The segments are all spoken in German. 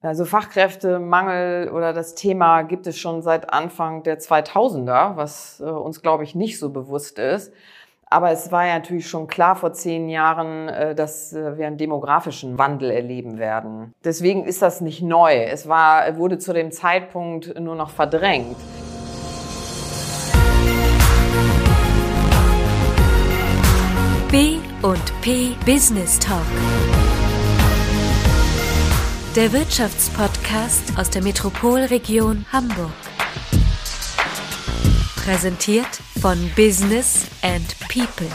Also Fachkräftemangel oder das Thema gibt es schon seit Anfang der 2000er, was äh, uns, glaube ich, nicht so bewusst ist. Aber es war ja natürlich schon klar vor zehn Jahren, äh, dass äh, wir einen demografischen Wandel erleben werden. Deswegen ist das nicht neu. Es war, wurde zu dem Zeitpunkt nur noch verdrängt. B und P Business Talk der Wirtschaftspodcast aus der Metropolregion Hamburg. Präsentiert von Business and People.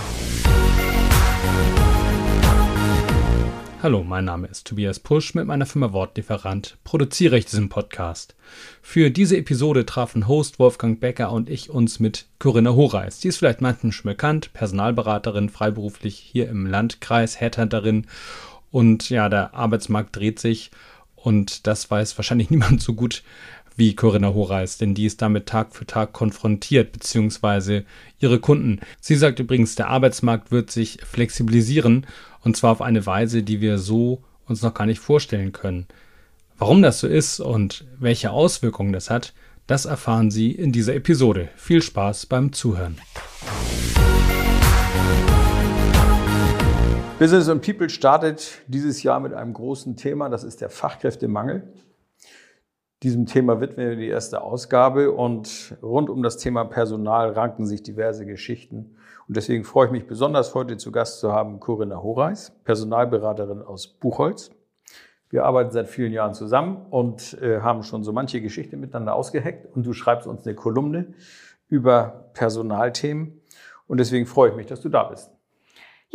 Hallo, mein Name ist Tobias Pusch. Mit meiner Firma Wortlieferant produziere ich diesen Podcast. Für diese Episode trafen Host Wolfgang Becker und ich uns mit Corinna Horeis. Die ist vielleicht manchen schon bekannt, Personalberaterin, freiberuflich hier im Landkreis, Headhunterin. Und ja, der Arbeitsmarkt dreht sich und das weiß wahrscheinlich niemand so gut wie Corinna Horeis, denn die ist damit Tag für Tag konfrontiert, beziehungsweise ihre Kunden. Sie sagt übrigens, der Arbeitsmarkt wird sich flexibilisieren und zwar auf eine Weise, die wir so uns noch gar nicht vorstellen können. Warum das so ist und welche Auswirkungen das hat, das erfahren Sie in dieser Episode. Viel Spaß beim Zuhören. Business and People startet dieses Jahr mit einem großen Thema, das ist der Fachkräftemangel. Diesem Thema widmen wir die erste Ausgabe und rund um das Thema Personal ranken sich diverse Geschichten. Und deswegen freue ich mich besonders, heute zu Gast zu haben Corinna Horeis, Personalberaterin aus Buchholz. Wir arbeiten seit vielen Jahren zusammen und äh, haben schon so manche Geschichte miteinander ausgeheckt. Und du schreibst uns eine Kolumne über Personalthemen. Und deswegen freue ich mich, dass du da bist.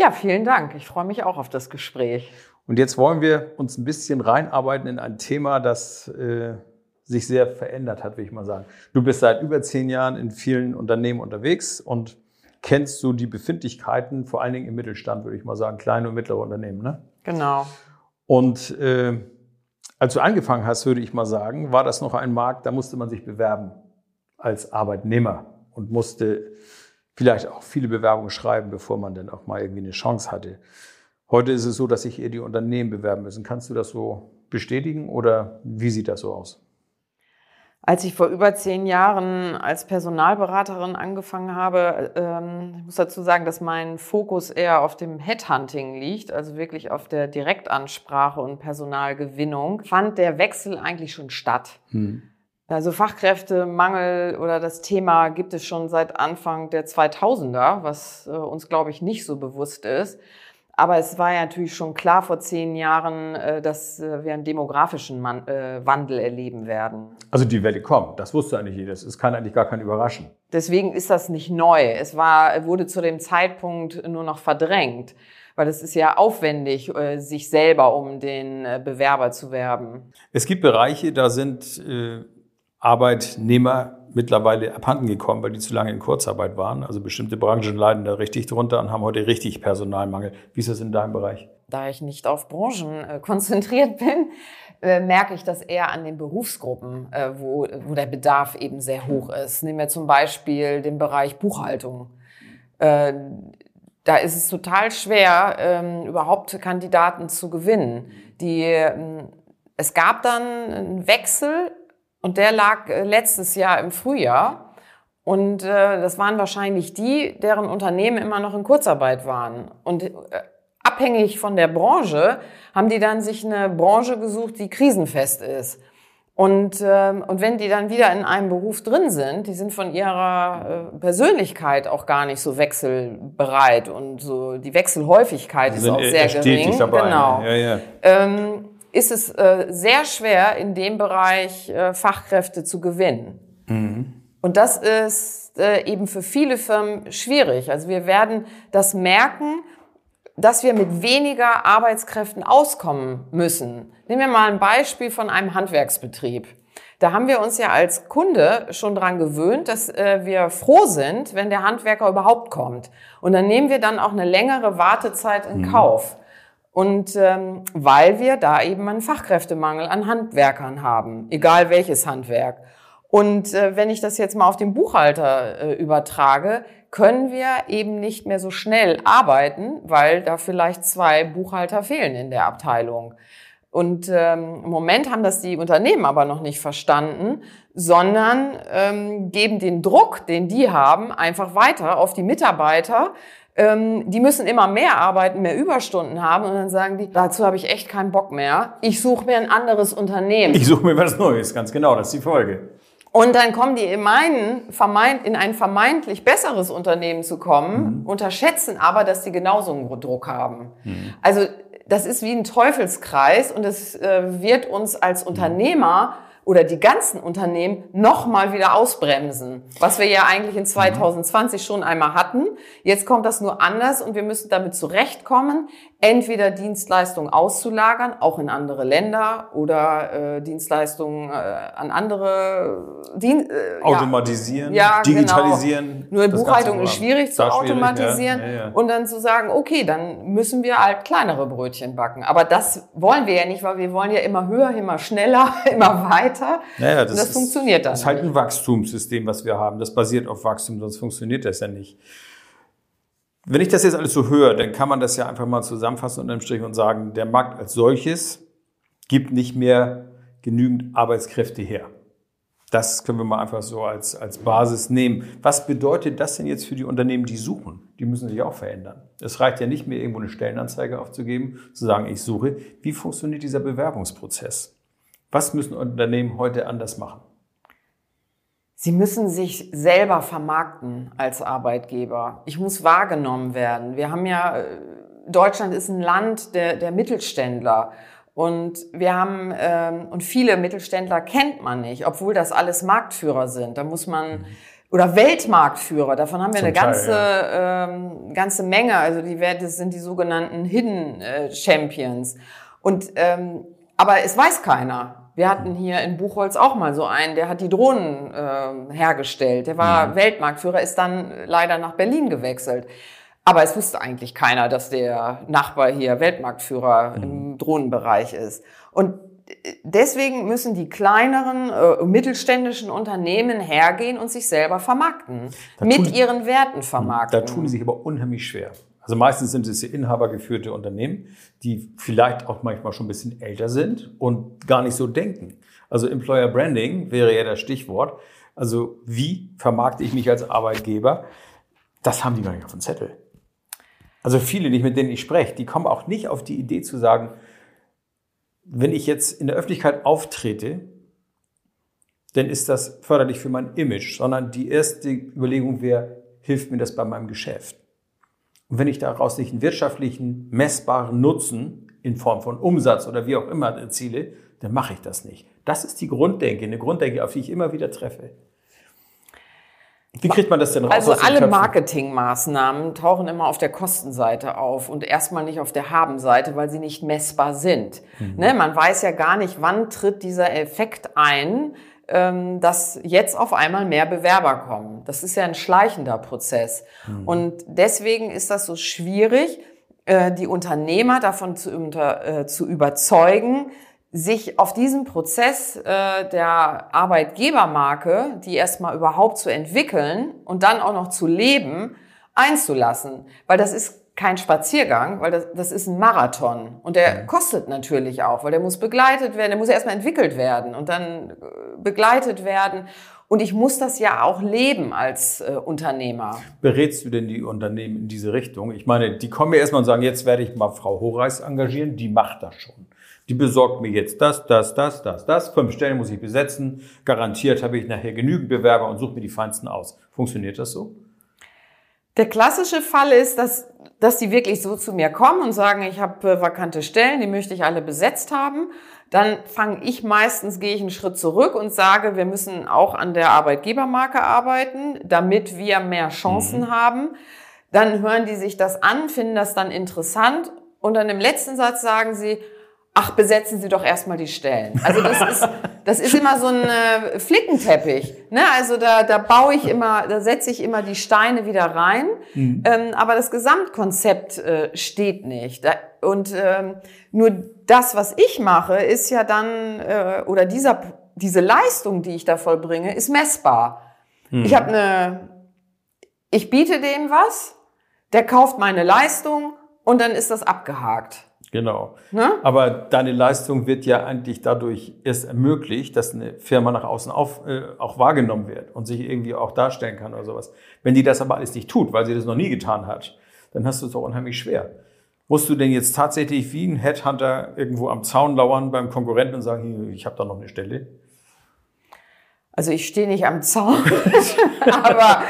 Ja, vielen Dank. Ich freue mich auch auf das Gespräch. Und jetzt wollen wir uns ein bisschen reinarbeiten in ein Thema, das äh, sich sehr verändert hat, will ich mal sagen. Du bist seit über zehn Jahren in vielen Unternehmen unterwegs und kennst so die Befindlichkeiten, vor allen Dingen im Mittelstand, würde ich mal sagen, kleine und mittlere Unternehmen. Ne? Genau. Und äh, als du angefangen hast, würde ich mal sagen, war das noch ein Markt, da musste man sich bewerben als Arbeitnehmer und musste vielleicht auch viele Bewerbungen schreiben, bevor man dann auch mal irgendwie eine Chance hatte. Heute ist es so, dass sich eher die Unternehmen bewerben müssen. Kannst du das so bestätigen oder wie sieht das so aus? Als ich vor über zehn Jahren als Personalberaterin angefangen habe, ähm, ich muss dazu sagen, dass mein Fokus eher auf dem Headhunting liegt, also wirklich auf der Direktansprache und Personalgewinnung, fand der Wechsel eigentlich schon statt. Hm. Also Fachkräftemangel oder das Thema gibt es schon seit Anfang der 2000er, was äh, uns, glaube ich, nicht so bewusst ist. Aber es war ja natürlich schon klar vor zehn Jahren, äh, dass äh, wir einen demografischen Wandel erleben werden. Also die Welle kommt, das wusste eigentlich jeder. Es kann eigentlich gar kein Überraschen. Deswegen ist das nicht neu. Es war, wurde zu dem Zeitpunkt nur noch verdrängt weil es ist ja aufwendig, sich selber um den Bewerber zu werben. Es gibt Bereiche, da sind Arbeitnehmer mittlerweile abhanden gekommen, weil die zu lange in Kurzarbeit waren. Also bestimmte Branchen leiden da richtig drunter und haben heute richtig Personalmangel. Wie ist das in deinem Bereich? Da ich nicht auf Branchen äh, konzentriert bin, äh, merke ich das eher an den Berufsgruppen, äh, wo, wo der Bedarf eben sehr hoch ist. Nehmen wir zum Beispiel den Bereich Buchhaltung. Da ist es total schwer, ähm, überhaupt Kandidaten zu gewinnen. Die, ähm, es gab dann einen Wechsel und der lag äh, letztes Jahr im Frühjahr. Und äh, das waren wahrscheinlich die, deren Unternehmen immer noch in Kurzarbeit waren. Und äh, abhängig von der Branche haben die dann sich eine Branche gesucht, die krisenfest ist. Und, äh, und wenn die dann wieder in einem Beruf drin sind, die sind von ihrer äh, Persönlichkeit auch gar nicht so wechselbereit und so die Wechselhäufigkeit ist auch sehr gering. Dabei, genau. Ja, ja. Ähm, ist es äh, sehr schwer, in dem Bereich äh, Fachkräfte zu gewinnen. Mhm. Und das ist äh, eben für viele Firmen schwierig. Also wir werden das merken, dass wir mit weniger Arbeitskräften auskommen müssen. Nehmen wir mal ein Beispiel von einem Handwerksbetrieb. Da haben wir uns ja als Kunde schon dran gewöhnt, dass äh, wir froh sind, wenn der Handwerker überhaupt kommt. Und dann nehmen wir dann auch eine längere Wartezeit in mhm. Und ähm, weil wir da eben einen Fachkräftemangel an Handwerkern haben, egal welches Handwerk. Und äh, wenn ich das jetzt mal auf den Buchhalter äh, übertrage, können wir eben nicht mehr so schnell arbeiten, weil da vielleicht zwei Buchhalter fehlen in der Abteilung. Und ähm, im Moment haben das die Unternehmen aber noch nicht verstanden, sondern ähm, geben den Druck, den die haben, einfach weiter auf die Mitarbeiter. Ähm, die müssen immer mehr arbeiten, mehr Überstunden haben und dann sagen die, dazu habe ich echt keinen Bock mehr. Ich suche mir ein anderes Unternehmen. Ich suche mir was Neues, ganz genau, das ist die Folge. Und dann kommen die in, meinen, vermeint, in ein vermeintlich besseres Unternehmen zu kommen, mhm. unterschätzen aber, dass sie genauso einen Druck haben. Mhm. Also das ist wie ein Teufelskreis und es äh, wird uns als Unternehmer oder die ganzen Unternehmen nochmal wieder ausbremsen, was wir ja eigentlich in 2020 schon einmal hatten. Jetzt kommt das nur anders und wir müssen damit zurechtkommen, entweder Dienstleistungen auszulagern, auch in andere Länder oder äh, Dienstleistungen äh, an andere Dien äh, automatisieren, ja, genau. digitalisieren. Genau. Nur Buchhaltung ist schwierig zu automatisieren ja. Ja, ja. und dann zu sagen, okay, dann müssen wir halt kleinere Brötchen backen. Aber das wollen wir ja nicht, weil wir wollen ja immer höher, immer schneller, immer weiter. Naja, das, das ist, funktioniert dann. Das ist halt ein Wachstumssystem, was wir haben. Das basiert auf Wachstum, sonst funktioniert das ja nicht. Wenn ich das jetzt alles so höre, dann kann man das ja einfach mal zusammenfassen unter dem Strich und sagen, der Markt als solches gibt nicht mehr genügend Arbeitskräfte her. Das können wir mal einfach so als, als Basis nehmen. Was bedeutet das denn jetzt für die Unternehmen, die suchen? Die müssen sich auch verändern. Es reicht ja nicht mehr, irgendwo eine Stellenanzeige aufzugeben, zu sagen, ich suche. Wie funktioniert dieser Bewerbungsprozess? Was müssen Unternehmen heute anders machen? Sie müssen sich selber vermarkten als Arbeitgeber. Ich muss wahrgenommen werden. Wir haben ja, äh, Deutschland ist ein Land der, der Mittelständler. Und wir haben, ähm, und viele Mittelständler kennt man nicht, obwohl das alles Marktführer sind. Da muss man, oder Weltmarktführer, davon haben wir Zum eine ganze, Teil, ja. ähm, ganze Menge. Also die Werte sind die sogenannten Hidden äh, Champions. Und, ähm, aber es weiß keiner. Wir hatten hier in Buchholz auch mal so einen, der hat die Drohnen äh, hergestellt. Der war mhm. Weltmarktführer, ist dann leider nach Berlin gewechselt. Aber es wusste eigentlich keiner, dass der Nachbar hier Weltmarktführer mhm. im Drohnenbereich ist. Und deswegen müssen die kleineren, äh, mittelständischen Unternehmen hergehen und sich selber vermarkten. Da mit tun, ihren Werten vermarkten. Da tun die sich aber unheimlich schwer. Also meistens sind es inhabergeführte Unternehmen, die vielleicht auch manchmal schon ein bisschen älter sind und gar nicht so denken. Also Employer Branding wäre ja das Stichwort. Also wie vermarkte ich mich als Arbeitgeber? Das haben die gar nicht auf dem Zettel. Also viele, mit denen ich spreche, die kommen auch nicht auf die Idee zu sagen, wenn ich jetzt in der Öffentlichkeit auftrete, dann ist das förderlich für mein Image, sondern die erste Überlegung wäre, hilft mir das bei meinem Geschäft? Und wenn ich daraus nicht einen wirtschaftlichen, messbaren Nutzen in Form von Umsatz oder wie auch immer erziele, dann mache ich das nicht. Das ist die Grunddenke, eine Grunddenke, auf die ich immer wieder treffe. Wie kriegt man das denn raus? Also alle Marketingmaßnahmen tauchen immer auf der Kostenseite auf und erstmal nicht auf der Habenseite, weil sie nicht messbar sind. Mhm. Ne, man weiß ja gar nicht, wann tritt dieser Effekt ein, dass jetzt auf einmal mehr Bewerber kommen. Das ist ja ein schleichender Prozess. Mhm. Und deswegen ist das so schwierig, äh, die Unternehmer davon zu, unter, äh, zu überzeugen, sich auf diesen Prozess äh, der Arbeitgebermarke, die erstmal überhaupt zu entwickeln und dann auch noch zu leben, einzulassen. Weil das ist kein Spaziergang, weil das, das ist ein Marathon. Und der kostet natürlich auch, weil der muss begleitet werden, der muss erstmal entwickelt werden und dann äh, begleitet werden. Und ich muss das ja auch leben als äh, Unternehmer. Berätst du denn die Unternehmen in diese Richtung? Ich meine, die kommen ja erstmal und sagen, jetzt werde ich mal Frau Horeis engagieren, die macht das schon. Die besorgt mir jetzt das, das, das, das, das. Fünf Stellen muss ich besetzen. Garantiert habe ich nachher genügend Bewerber und suche mir die feinsten aus. Funktioniert das so? Der klassische Fall ist, dass, dass die wirklich so zu mir kommen und sagen, ich habe äh, vakante Stellen, die möchte ich alle besetzt haben. Dann fange ich meistens, gehe ich einen Schritt zurück und sage, wir müssen auch an der Arbeitgebermarke arbeiten, damit wir mehr Chancen mhm. haben. Dann hören die sich das an, finden das dann interessant und dann im letzten Satz sagen sie, ach, besetzen Sie doch erstmal die Stellen. Also das ist, das ist immer so ein äh, Flickenteppich. Ne? Also da, da baue ich immer, da setze ich immer die Steine wieder rein, mhm. ähm, aber das Gesamtkonzept äh, steht nicht. Da, und ähm, nur das, was ich mache, ist ja dann, äh, oder dieser, diese Leistung, die ich da vollbringe, ist messbar. Mhm. Ich habe eine, ich biete dem was, der kauft meine Leistung und dann ist das abgehakt. Genau. Ne? Aber deine Leistung wird ja eigentlich dadurch erst ermöglicht, dass eine Firma nach außen auf, äh, auch wahrgenommen wird und sich irgendwie auch darstellen kann oder sowas. Wenn die das aber alles nicht tut, weil sie das noch nie getan hat, dann hast du es doch unheimlich schwer. Musst du denn jetzt tatsächlich wie ein Headhunter irgendwo am Zaun lauern beim Konkurrenten und sagen, ich habe da noch eine Stelle? Also ich stehe nicht am Zaun, aber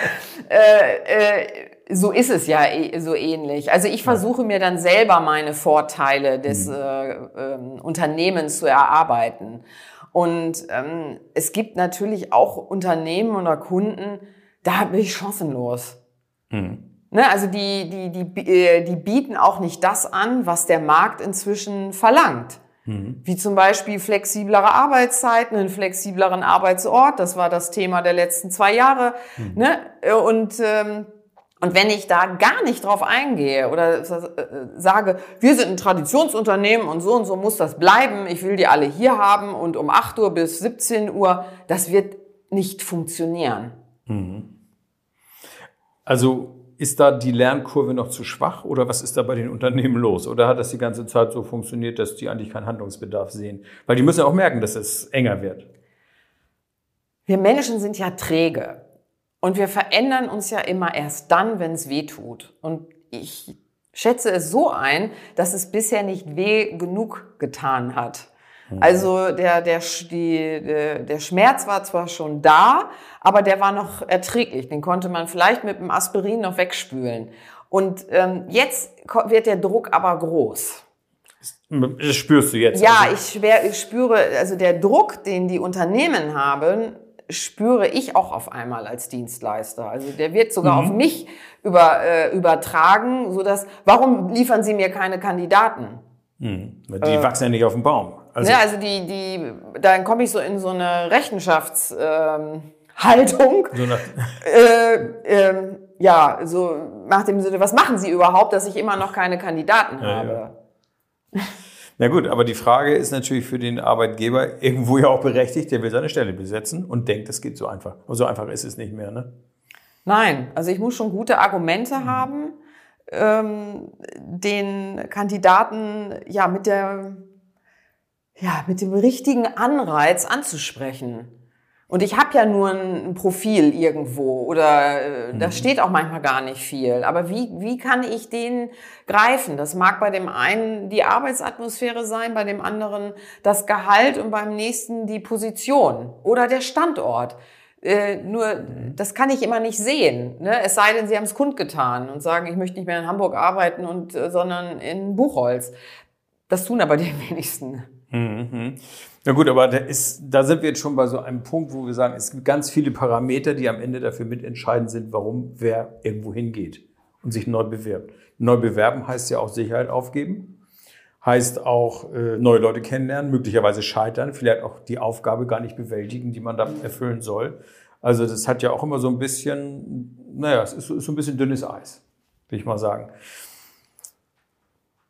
äh, äh, so ist es ja eh, so ähnlich. Also ich versuche mir dann selber meine Vorteile des mhm. äh, äh, Unternehmens zu erarbeiten. Und ähm, es gibt natürlich auch Unternehmen oder Kunden, da bin ich chancenlos. Mhm. Ne, also die, die, die, äh, die bieten auch nicht das an, was der Markt inzwischen verlangt. Mhm. Wie zum Beispiel flexiblere Arbeitszeiten, einen flexibleren Arbeitsort. Das war das Thema der letzten zwei Jahre. Mhm. Ne? Und ähm, und wenn ich da gar nicht drauf eingehe oder äh, sage, wir sind ein Traditionsunternehmen und so und so muss das bleiben, ich will die alle hier haben und um 8 Uhr bis 17 Uhr, das wird nicht funktionieren. Mhm. Also ist da die Lernkurve noch zu schwach oder was ist da bei den Unternehmen los? Oder hat das die ganze Zeit so funktioniert, dass die eigentlich keinen Handlungsbedarf sehen? Weil die müssen ja auch merken, dass es enger wird. Wir Menschen sind ja träge. Und wir verändern uns ja immer erst dann, wenn es weh tut. Und ich schätze es so ein, dass es bisher nicht weh genug getan hat. Mhm. Also der, der, die, der, Schmerz war zwar schon da, aber der war noch erträglich. Den konnte man vielleicht mit dem Aspirin noch wegspülen. Und ähm, jetzt wird der Druck aber groß. Das spürst du jetzt? Ja, also. ich, schwer, ich spüre, also der Druck, den die Unternehmen haben, spüre ich auch auf einmal als Dienstleister. Also der wird sogar mhm. auf mich über, äh, übertragen, so dass warum liefern Sie mir keine Kandidaten? Mhm. Die äh, wachsen ja nicht auf dem Baum. Also, ja, also die, die, dann komme ich so in so eine Rechenschaftshaltung. Ähm, so äh, äh, ja, so nach dem Sinne, was machen Sie überhaupt, dass ich immer noch keine Kandidaten ja, habe? Ja. Na gut, aber die Frage ist natürlich für den Arbeitgeber irgendwo ja auch berechtigt, der will seine Stelle besetzen und denkt, das geht so einfach. Und so einfach ist es nicht mehr, ne? Nein, also ich muss schon gute Argumente mhm. haben, ähm, den Kandidaten ja mit der ja mit dem richtigen Anreiz anzusprechen. Und ich habe ja nur ein Profil irgendwo oder äh, da mhm. steht auch manchmal gar nicht viel. Aber wie, wie kann ich den greifen? Das mag bei dem einen die Arbeitsatmosphäre sein, bei dem anderen das Gehalt und beim nächsten die Position oder der Standort. Äh, nur, mhm. das kann ich immer nicht sehen. Ne? Es sei denn, Sie haben es kundgetan und sagen, ich möchte nicht mehr in Hamburg arbeiten, und, äh, sondern in Buchholz. Das tun aber die wenigsten. Mhm. Na gut, aber da, ist, da sind wir jetzt schon bei so einem Punkt, wo wir sagen, es gibt ganz viele Parameter, die am Ende dafür mitentscheidend sind, warum wer irgendwo hingeht und sich neu bewirbt. Neu bewerben heißt ja auch Sicherheit aufgeben, heißt auch äh, neue Leute kennenlernen, möglicherweise scheitern, vielleicht auch die Aufgabe gar nicht bewältigen, die man da erfüllen soll. Also das hat ja auch immer so ein bisschen, naja, es ist, ist so ein bisschen dünnes Eis, will ich mal sagen.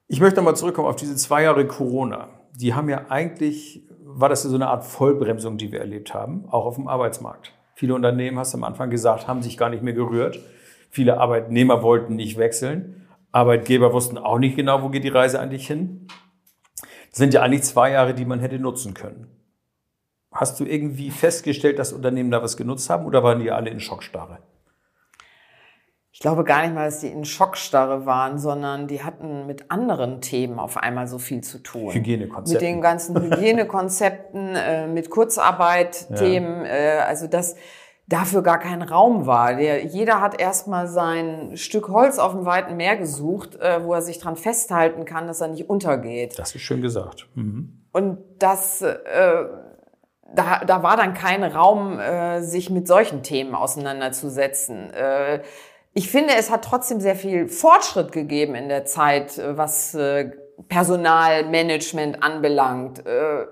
Ich möchte nochmal zurückkommen auf diese zwei Jahre Corona. Die haben ja eigentlich war das so eine Art Vollbremsung, die wir erlebt haben, auch auf dem Arbeitsmarkt. Viele Unternehmen, hast du am Anfang gesagt, haben sich gar nicht mehr gerührt. Viele Arbeitnehmer wollten nicht wechseln. Arbeitgeber wussten auch nicht genau, wo geht die Reise eigentlich hin. Das sind ja eigentlich zwei Jahre, die man hätte nutzen können. Hast du irgendwie festgestellt, dass Unternehmen da was genutzt haben oder waren die alle in Schockstarre? Ich glaube gar nicht mal, dass die in Schockstarre waren, sondern die hatten mit anderen Themen auf einmal so viel zu tun. Hygienekonzepten. Mit den ganzen Hygienekonzepten, äh, mit Kurzarbeit-Themen, ja. äh, also dass dafür gar kein Raum war. Der, jeder hat erstmal sein Stück Holz auf dem weiten Meer gesucht, äh, wo er sich dran festhalten kann, dass er nicht untergeht. Das ist schön gesagt. Mhm. Und das... Äh, da, da war dann kein Raum, äh, sich mit solchen Themen auseinanderzusetzen. Äh, ich finde, es hat trotzdem sehr viel Fortschritt gegeben in der Zeit, äh, was äh, Personalmanagement anbelangt. Äh,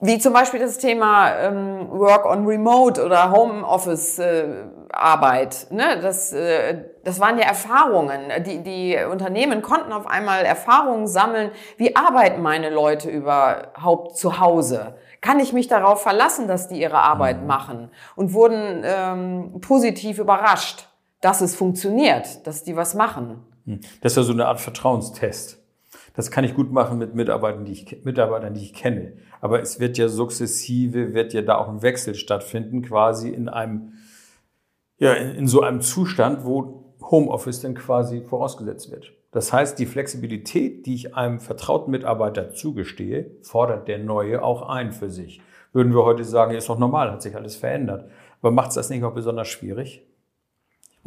wie zum Beispiel das Thema ähm, Work on Remote oder Homeoffice Arbeit. Ne? Das, das waren ja Erfahrungen. Die, die Unternehmen konnten auf einmal Erfahrungen sammeln. Wie arbeiten meine Leute überhaupt zu Hause? Kann ich mich darauf verlassen, dass die ihre Arbeit mhm. machen? Und wurden ähm, positiv überrascht dass es funktioniert, dass die was machen. Hm. Das ist ja so eine Art Vertrauenstest. Das kann ich gut machen mit Mitarbeitern, die ich, Mitarbeitern, die ich kenne. Aber es wird ja sukzessive, wird ja da auch ein Wechsel stattfinden, quasi in einem, ja, in, in so einem Zustand, wo Homeoffice dann quasi vorausgesetzt wird. Das heißt, die Flexibilität, die ich einem vertrauten Mitarbeiter zugestehe, fordert der Neue auch ein für sich. Würden wir heute sagen, ist doch normal, hat sich alles verändert. Aber macht es das nicht auch besonders schwierig?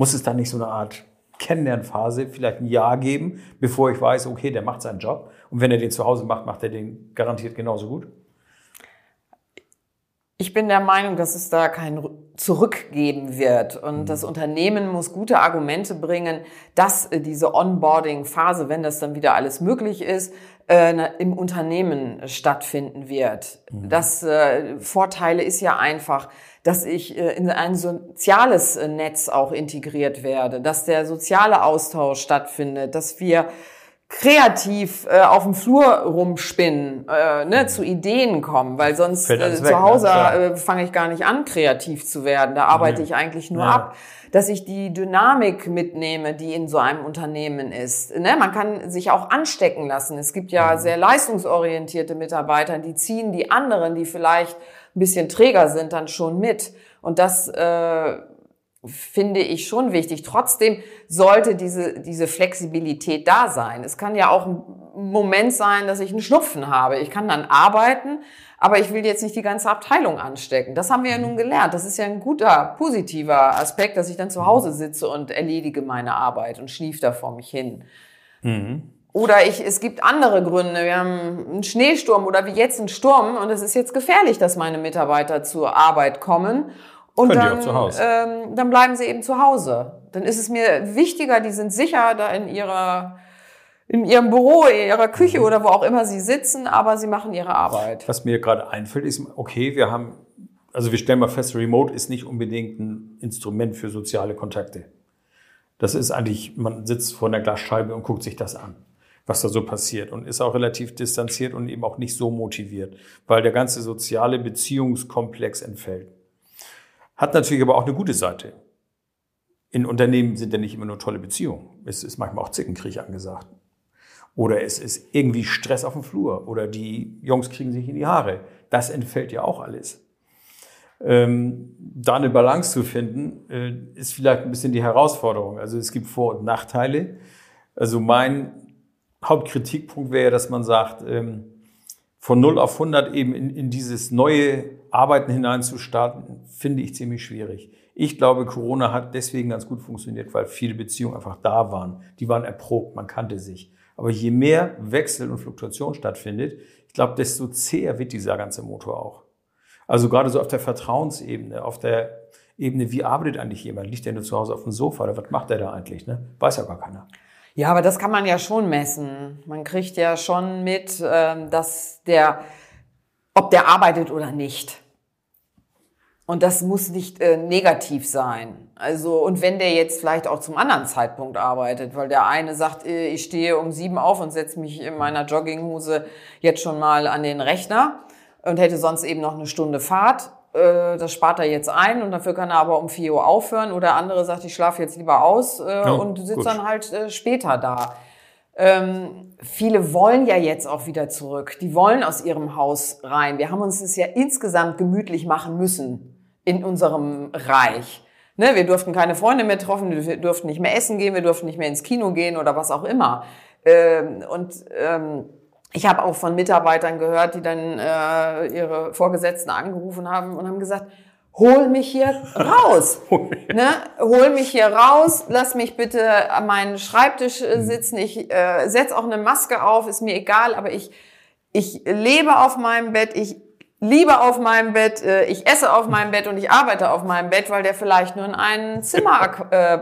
Muss es da nicht so eine Art Kennenlernphase vielleicht ein Jahr geben, bevor ich weiß, okay, der macht seinen Job. Und wenn er den zu Hause macht, macht er den garantiert genauso gut? Ich bin der Meinung, dass es da kein Zurück geben wird. Und mhm. das Unternehmen muss gute Argumente bringen, dass äh, diese Onboarding-Phase, wenn das dann wieder alles möglich ist, äh, im Unternehmen stattfinden wird. Mhm. Das äh, Vorteile ist ja einfach, dass ich äh, in ein soziales äh, Netz auch integriert werde, dass der soziale Austausch stattfindet, dass wir kreativ äh, auf dem Flur rumspinnen, äh, ne, zu Ideen kommen, weil sonst äh, zu weg, Hause ne? äh, fange ich gar nicht an, kreativ zu werden. Da arbeite mhm. ich eigentlich nur ja. ab, dass ich die Dynamik mitnehme, die in so einem Unternehmen ist. Ne, man kann sich auch anstecken lassen. Es gibt ja mhm. sehr leistungsorientierte Mitarbeiter, die ziehen die anderen, die vielleicht ein bisschen träger sind, dann schon mit. Und das äh, finde ich schon wichtig. Trotzdem sollte diese, diese Flexibilität da sein. Es kann ja auch ein Moment sein, dass ich einen Schnupfen habe. Ich kann dann arbeiten, aber ich will jetzt nicht die ganze Abteilung anstecken. Das haben wir ja nun gelernt. Das ist ja ein guter, positiver Aspekt, dass ich dann zu Hause sitze und erledige meine Arbeit und schlief da vor mich hin. Mhm. Oder ich, es gibt andere Gründe. Wir haben einen Schneesturm oder wie jetzt einen Sturm und es ist jetzt gefährlich, dass meine Mitarbeiter zur Arbeit kommen. Und Können dann, die auch zu Hause. Ähm, dann bleiben sie eben zu Hause. Dann ist es mir wichtiger, die sind sicher da in ihrer in ihrem Büro, in ihrer Küche mhm. oder wo auch immer sie sitzen, aber sie machen ihre Arbeit. Was mir gerade einfällt, ist, okay, wir haben, also wir stellen mal fest, Remote ist nicht unbedingt ein Instrument für soziale Kontakte. Das ist eigentlich, man sitzt vor einer Glasscheibe und guckt sich das an, was da so passiert und ist auch relativ distanziert und eben auch nicht so motiviert, weil der ganze soziale Beziehungskomplex entfällt. Hat natürlich aber auch eine gute Seite. In Unternehmen sind ja nicht immer nur tolle Beziehungen. Es ist manchmal auch Zickenkrieg angesagt. Oder es ist irgendwie Stress auf dem Flur. Oder die Jungs kriegen sich in die Haare. Das entfällt ja auch alles. Ähm, da eine Balance zu finden, äh, ist vielleicht ein bisschen die Herausforderung. Also es gibt Vor- und Nachteile. Also mein Hauptkritikpunkt wäre, dass man sagt, ähm, von 0 auf 100 eben in, in dieses neue Arbeiten hineinzustarten, finde ich ziemlich schwierig. Ich glaube, Corona hat deswegen ganz gut funktioniert, weil viele Beziehungen einfach da waren. Die waren erprobt, man kannte sich. Aber je mehr Wechsel und Fluktuation stattfindet, ich glaube, desto zäher wird dieser ganze Motor auch. Also gerade so auf der Vertrauensebene, auf der Ebene, wie arbeitet eigentlich jemand? Liegt der nur zu Hause auf dem Sofa oder was macht der da eigentlich? Ne? Weiß ja gar keiner. Ja, aber das kann man ja schon messen. Man kriegt ja schon mit, ähm, dass der, ob der arbeitet oder nicht. Und das muss nicht äh, negativ sein. Also, und wenn der jetzt vielleicht auch zum anderen Zeitpunkt arbeitet, weil der eine sagt, äh, ich stehe um sieben auf und setze mich in meiner Jogginghose jetzt schon mal an den Rechner und hätte sonst eben noch eine Stunde Fahrt äh, das spart er jetzt ein und dafür kann er aber um 4 Uhr aufhören. Oder andere sagt, ich schlafe jetzt lieber aus äh, ja, und sitze dann halt äh, später da. Ähm, viele wollen ja jetzt auch wieder zurück. Die wollen aus ihrem Haus rein. Wir haben uns das ja insgesamt gemütlich machen müssen in unserem Reich. Ne, wir durften keine Freunde mehr treffen, wir durften nicht mehr essen gehen, wir durften nicht mehr ins Kino gehen oder was auch immer. Ähm, und ähm, ich habe auch von Mitarbeitern gehört, die dann äh, ihre Vorgesetzten angerufen haben und haben gesagt, hol mich hier raus. ne? Hol mich hier raus, lass mich bitte an meinen Schreibtisch äh, mhm. sitzen. Ich äh, setz auch eine Maske auf, ist mir egal, aber ich, ich lebe auf meinem Bett, ich liebe auf meinem Bett, äh, ich esse auf meinem Bett und ich arbeite auf meinem Bett, weil der vielleicht nur in einem Zimmer äh,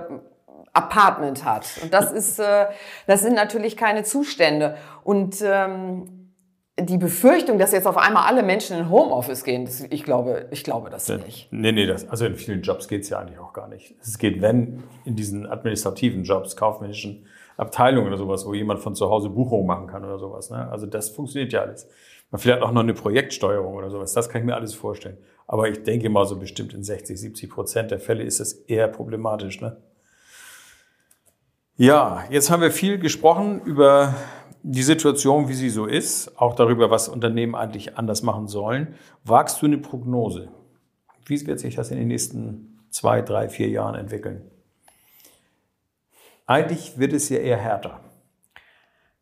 Apartment hat. Und das ist, äh, das sind natürlich keine Zustände. Und ähm, die Befürchtung, dass jetzt auf einmal alle Menschen in Homeoffice gehen, das, ich glaube, ich glaube das nicht. Nee, nee, das, also in vielen Jobs geht es ja eigentlich auch gar nicht. Es geht, wenn in diesen administrativen Jobs, kaufmännischen Abteilungen oder sowas, wo jemand von zu Hause Buchungen machen kann oder sowas. Ne? Also das funktioniert ja alles. Vielleicht auch noch eine Projektsteuerung oder sowas. Das kann ich mir alles vorstellen. Aber ich denke mal so bestimmt in 60, 70 Prozent der Fälle ist es eher problematisch. Ne? Ja, jetzt haben wir viel gesprochen über die Situation, wie sie so ist, auch darüber, was Unternehmen eigentlich anders machen sollen, wagst du eine Prognose? Wie wird sich das in den nächsten zwei, drei, vier Jahren entwickeln? Eigentlich wird es ja eher härter.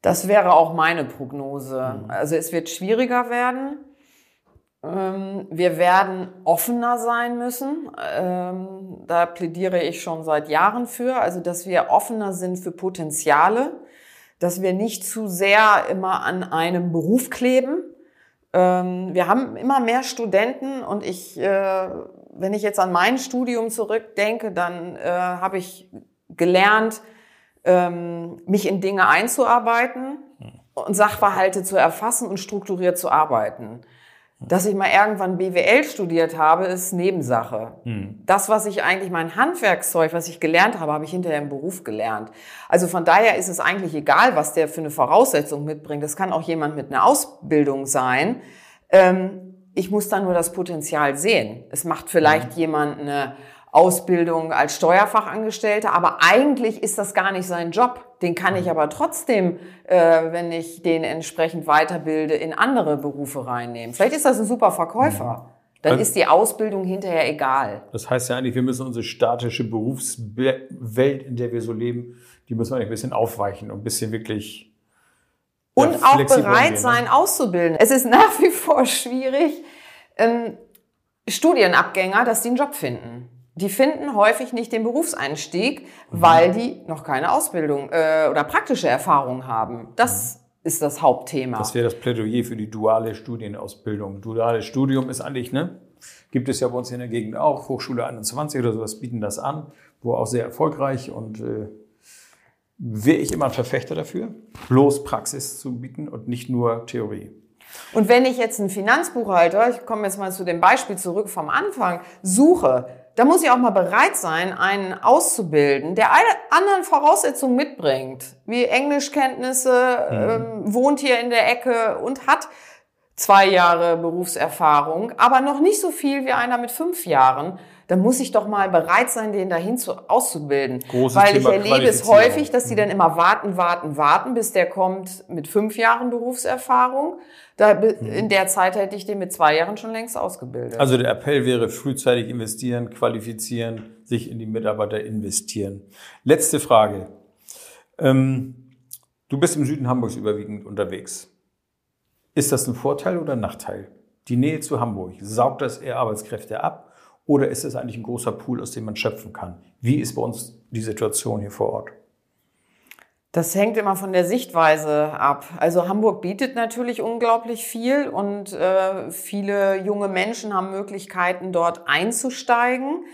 Das wäre auch meine Prognose. Also es wird schwieriger werden. Ähm, Wir werden offener sein müssen. Ähm, Da plädiere ich schon seit Jahren für. Also, dass wir offener sind für Potenziale, dass wir nicht zu sehr immer an einem Beruf kleben. Ähm, Wir haben immer mehr Studenten und ich, äh, wenn ich jetzt an mein Studium zurückdenke, dann äh, habe ich gelernt, ähm, mich in Dinge einzuarbeiten und Sachverhalte zu erfassen und strukturiert zu arbeiten. Dass ich mal irgendwann BWL studiert habe, ist Nebensache. Das, was ich eigentlich, mein Handwerkszeug, was ich gelernt habe, habe ich hinterher im Beruf gelernt. Also von daher ist es eigentlich egal, was der für eine Voraussetzung mitbringt. Das kann auch jemand mit einer Ausbildung sein. Ähm, ich muss da nur das Potenzial sehen. Es macht vielleicht jemand eine Ausbildung als Steuerfachangestellter, aber eigentlich ist das gar nicht sein Job. Den kann ich aber trotzdem, äh, wenn ich den entsprechend weiterbilde, in andere Berufe reinnehmen. Vielleicht ist das ein super Verkäufer. Dann Also- ist die Ausbildung hinterher egal. Das heißt ja eigentlich, wir müssen unsere statische Berufswelt, in der wir so leben, die müssen wir eigentlich ein bisschen aufweichen und ein bisschen wirklich Und ja, auch flexibel bereit ne? sein, auszubilden. Es ist nach wie vor schwierig, ähm, Studienabgänger, dass die einen Job finden. Die finden häufig nicht den Berufseinstieg, Mhm. weil die noch keine Ausbildung äh, oder praktische Erfahrung haben. Das ist das Hauptthema. Mhm. Das wäre das Plädoyer für die duale Studienausbildung. Duales Studium ist eigentlich, ne? Gibt es ja bei uns in der Gegend auch, Hochschule 21 oder sowas bieten das an, wo auch sehr erfolgreich und äh, wäre ich immer ein Verfechter dafür, bloß Praxis zu bieten und nicht nur Theorie. Und wenn ich jetzt einen Finanzbuchhalter, ich komme jetzt mal zu dem Beispiel zurück vom Anfang, suche, da muss ich auch mal bereit sein, einen auszubilden, der alle anderen Voraussetzungen mitbringt, wie Englischkenntnisse, ähm, wohnt hier in der Ecke und hat zwei Jahre Berufserfahrung, aber noch nicht so viel wie einer mit fünf Jahren. Dann muss ich doch mal bereit sein, den dahin zu, auszubilden. Großes Weil Thema ich erlebe es häufig, dass die dann immer warten, warten, warten, bis der kommt mit fünf Jahren Berufserfahrung. Da, in der Zeit hätte ich den mit zwei Jahren schon längst ausgebildet. Also der Appell wäre frühzeitig investieren, qualifizieren, sich in die Mitarbeiter investieren. Letzte Frage. Ähm, du bist im Süden Hamburgs überwiegend unterwegs. Ist das ein Vorteil oder ein Nachteil? Die Nähe zu Hamburg, saugt das eher Arbeitskräfte ab oder ist es eigentlich ein großer Pool, aus dem man schöpfen kann? Wie ist bei uns die Situation hier vor Ort? Das hängt immer von der Sichtweise ab. Also Hamburg bietet natürlich unglaublich viel und äh, viele junge Menschen haben Möglichkeiten, dort einzusteigen.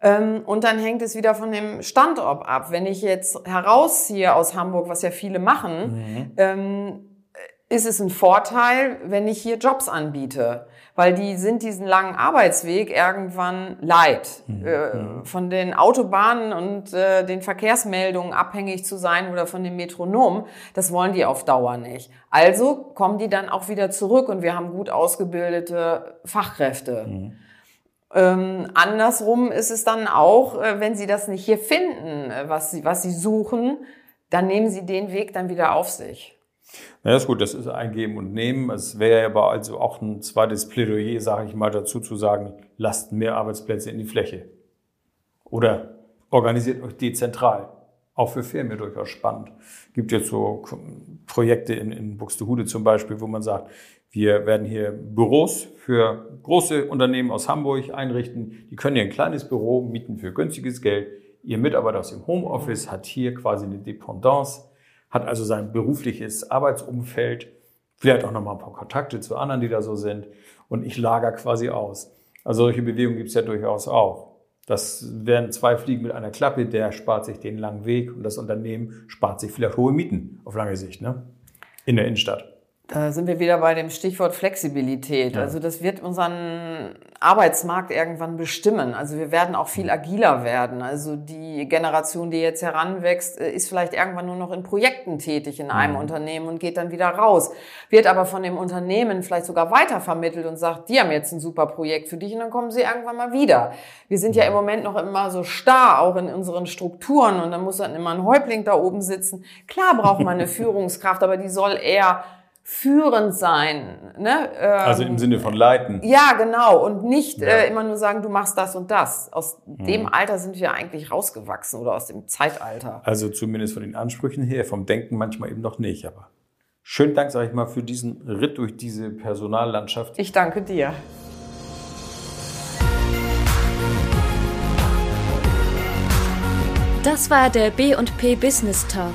Ähm, und dann hängt es wieder von dem Standort ab. Wenn ich jetzt herausziehe aus Hamburg, was ja viele machen, ähm, ist es ein Vorteil, wenn ich hier Jobs anbiete, weil die sind diesen langen Arbeitsweg irgendwann leid, äh, von den Autobahnen und äh, den Verkehrsmeldungen abhängig zu sein oder von dem Metronom. Das wollen die auf Dauer nicht. Also kommen die dann auch wieder zurück und wir haben gut ausgebildete Fachkräfte. Ähm, andersrum ist es dann auch, äh, wenn sie das nicht hier finden, was sie, was sie suchen, dann nehmen sie den Weg dann wieder auf sich. Na ja, ist gut, das ist ein Geben und Nehmen. Es wäre aber also auch ein zweites Plädoyer, sage ich mal, dazu zu sagen, lasst mehr Arbeitsplätze in die Fläche. Oder organisiert euch dezentral. Auch für Firmen durchaus spannend. Gibt jetzt so Projekte in, in Buxtehude zum Beispiel, wo man sagt, wir werden hier Büros für große Unternehmen aus Hamburg einrichten. Die können hier ein kleines Büro mieten für günstiges Geld. Ihr Mitarbeiter aus dem Homeoffice hat hier quasi eine Dependance, hat also sein berufliches Arbeitsumfeld, vielleicht auch nochmal ein paar Kontakte zu anderen, die da so sind. Und ich lager quasi aus. Also solche Bewegungen gibt es ja durchaus auch. Das wären zwei Fliegen mit einer Klappe, der spart sich den langen Weg und das Unternehmen spart sich vielleicht hohe Mieten auf lange Sicht, ne? In der Innenstadt. Da sind wir wieder bei dem Stichwort Flexibilität. Ja. Also das wird unseren Arbeitsmarkt irgendwann bestimmen. Also wir werden auch viel agiler werden. Also die Generation, die jetzt heranwächst, äh, ist vielleicht irgendwann nur noch in Projekten tätig in einem mhm. Unternehmen und geht dann wieder raus. Wird aber von dem Unternehmen vielleicht sogar weitervermittelt und sagt, die haben jetzt ein super Projekt für dich und dann kommen sie irgendwann mal wieder. Wir sind ja im Moment noch immer so starr, auch in unseren Strukturen und dann muss dann immer ein Häuptling da oben sitzen. Klar braucht man eine Führungskraft, aber die soll eher führend sein. Ne? Ähm, also im Sinne von leiten. Ja, genau. Und nicht ja. äh, immer nur sagen, du machst das und das. Aus hm. dem Alter sind wir eigentlich rausgewachsen oder aus dem Zeitalter. Also zumindest von den Ansprüchen her, vom Denken manchmal eben noch nicht. Aber schönen Dank, sage ich mal, für diesen Ritt durch diese Personallandschaft. Ich danke dir. Das war der B&P Business Talk